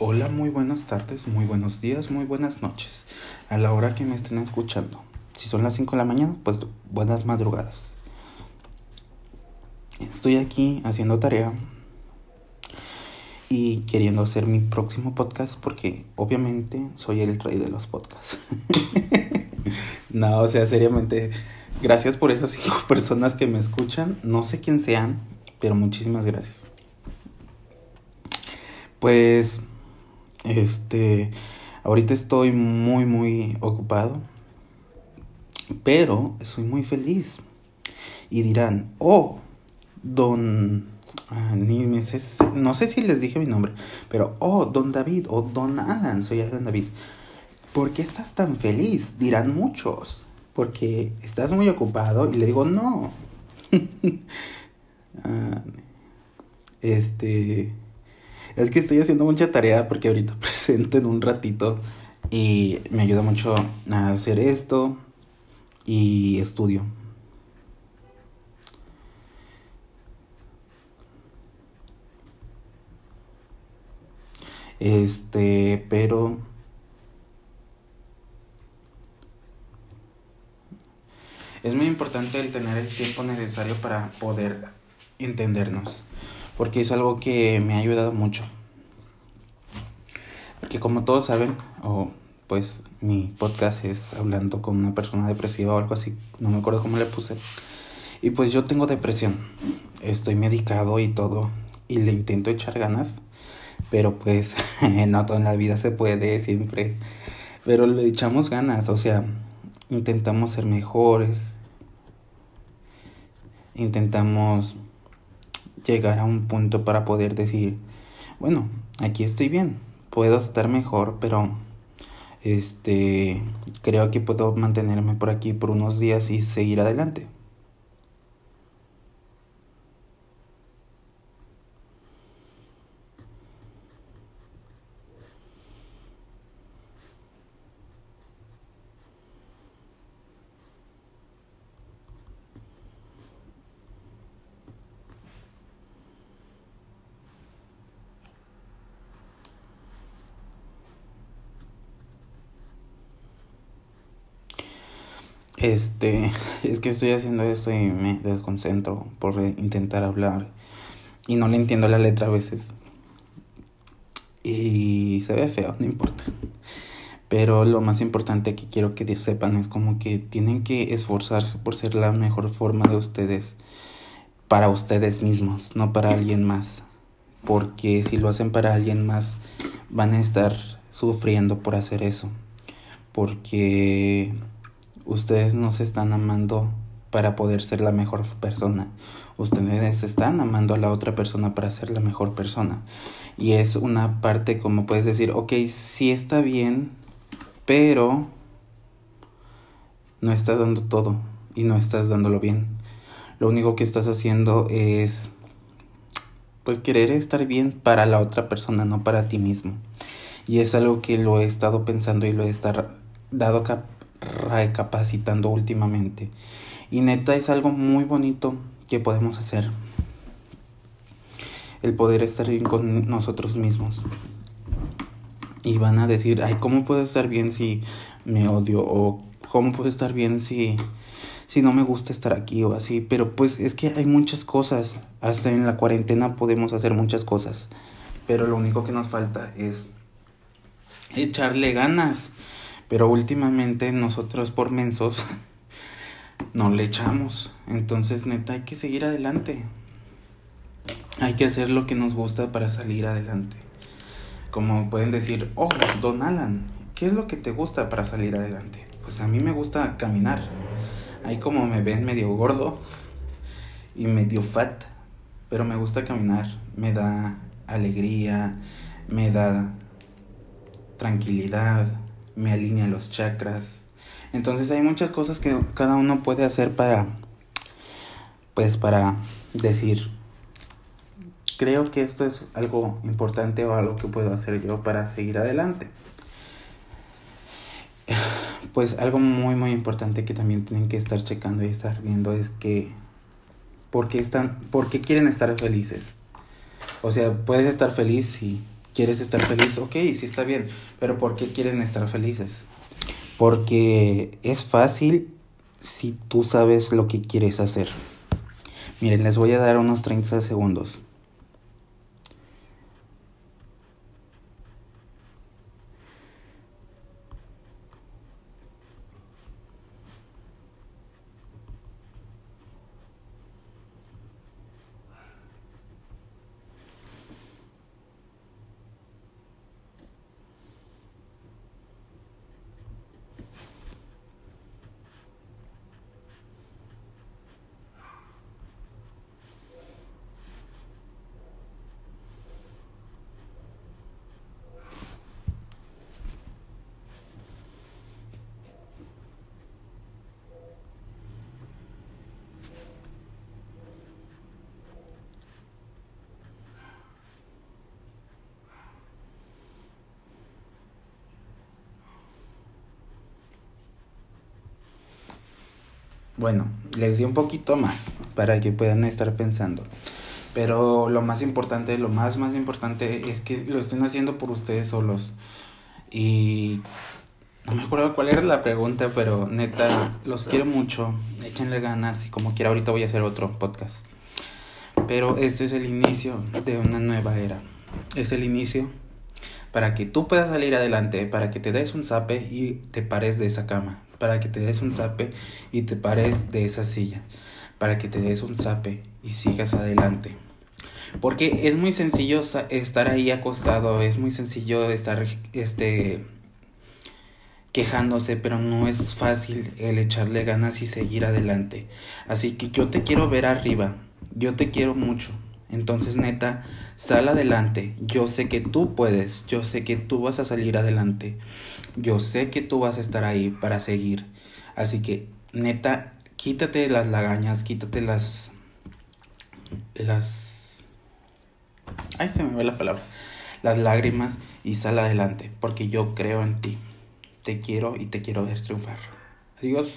Hola, muy buenas tardes, muy buenos días, muy buenas noches. A la hora que me estén escuchando. Si son las 5 de la mañana, pues buenas madrugadas. Estoy aquí haciendo tarea y queriendo hacer mi próximo podcast porque obviamente soy el rey de los podcasts. no, o sea, seriamente, gracias por esas cinco personas que me escuchan. No sé quién sean, pero muchísimas gracias. Pues este, ahorita estoy muy, muy ocupado, pero soy muy feliz. Y dirán, oh, don, ah, ni no sé si les dije mi nombre, pero, oh, don David o don Alan, soy Alan David. ¿Por qué estás tan feliz? Dirán muchos. Porque estás muy ocupado y le digo, no. Ah, este es que estoy haciendo mucha tarea porque ahorita presento en un ratito y me ayuda mucho a hacer esto y estudio. Este, pero es muy importante el tener el tiempo necesario para poder entendernos porque es algo que me ha ayudado mucho. Porque como todos saben, o pues mi podcast es hablando con una persona depresiva o algo así, no me acuerdo cómo le puse. Y pues yo tengo depresión, estoy medicado y todo, y le intento echar ganas, pero pues no todo en la vida se puede siempre, pero le echamos ganas, o sea, intentamos ser mejores, intentamos llegar a un punto para poder decir, bueno, aquí estoy bien, puedo estar mejor, pero este creo que puedo mantenerme por aquí por unos días y seguir adelante. Este, es que estoy haciendo esto y me desconcentro por intentar hablar y no le entiendo la letra a veces. Y se ve feo, no importa. Pero lo más importante que quiero que sepan es como que tienen que esforzarse por ser la mejor forma de ustedes para ustedes mismos, no para alguien más. Porque si lo hacen para alguien más, van a estar sufriendo por hacer eso. Porque ustedes no se están amando para poder ser la mejor persona. Ustedes están amando a la otra persona para ser la mejor persona. Y es una parte como puedes decir, ok, sí está bien, pero no estás dando todo y no estás dándolo bien. Lo único que estás haciendo es pues querer estar bien para la otra persona, no para ti mismo. Y es algo que lo he estado pensando y lo he estado dado recapacitando últimamente. Y neta es algo muy bonito que podemos hacer. El poder estar bien con nosotros mismos. Y van a decir, ay, ¿cómo puedo estar bien si me odio? O ¿cómo puedo estar bien si, si no me gusta estar aquí o así? Pero pues es que hay muchas cosas. Hasta en la cuarentena podemos hacer muchas cosas. Pero lo único que nos falta es echarle ganas pero últimamente nosotros por mensos no le echamos. Entonces, neta, hay que seguir adelante. Hay que hacer lo que nos gusta para salir adelante. Como pueden decir, oh, don Alan, ¿qué es lo que te gusta para salir adelante? Pues a mí me gusta caminar. Ahí como me ven medio gordo y medio fat, pero me gusta caminar. Me da alegría, me da tranquilidad, me alinea los chakras. Entonces hay muchas cosas que cada uno puede hacer para, pues para decir, creo que esto es algo importante o algo que puedo hacer yo para seguir adelante. Pues algo muy muy importante que también tienen que estar checando y estar viendo es que ¿por qué están por qué quieren estar felices? O sea, puedes estar feliz si ¿Quieres estar feliz? Ok, sí está bien. Pero ¿por qué quieren estar felices? Porque es fácil si tú sabes lo que quieres hacer. Miren, les voy a dar unos 30 segundos. Bueno, les di un poquito más para que puedan estar pensando. Pero lo más importante, lo más, más importante es que lo estén haciendo por ustedes solos. Y no me acuerdo cuál era la pregunta, pero neta, los quiero mucho. Échenle ganas y como quiera, ahorita voy a hacer otro podcast. Pero este es el inicio de una nueva era. Es el inicio para que tú puedas salir adelante, para que te des un zape y te pares de esa cama, para que te des un zape y te pares de esa silla, para que te des un zape y sigas adelante. Porque es muy sencillo estar ahí acostado, es muy sencillo estar este quejándose, pero no es fácil el echarle ganas y seguir adelante. Así que yo te quiero ver arriba, yo te quiero mucho. Entonces, neta, sal adelante. Yo sé que tú puedes, yo sé que tú vas a salir adelante. Yo sé que tú vas a estar ahí para seguir. Así que, neta, quítate las lagañas, quítate las... las... Ay, se me ve la palabra. Las lágrimas y sal adelante, porque yo creo en ti. Te quiero y te quiero ver triunfar. Adiós.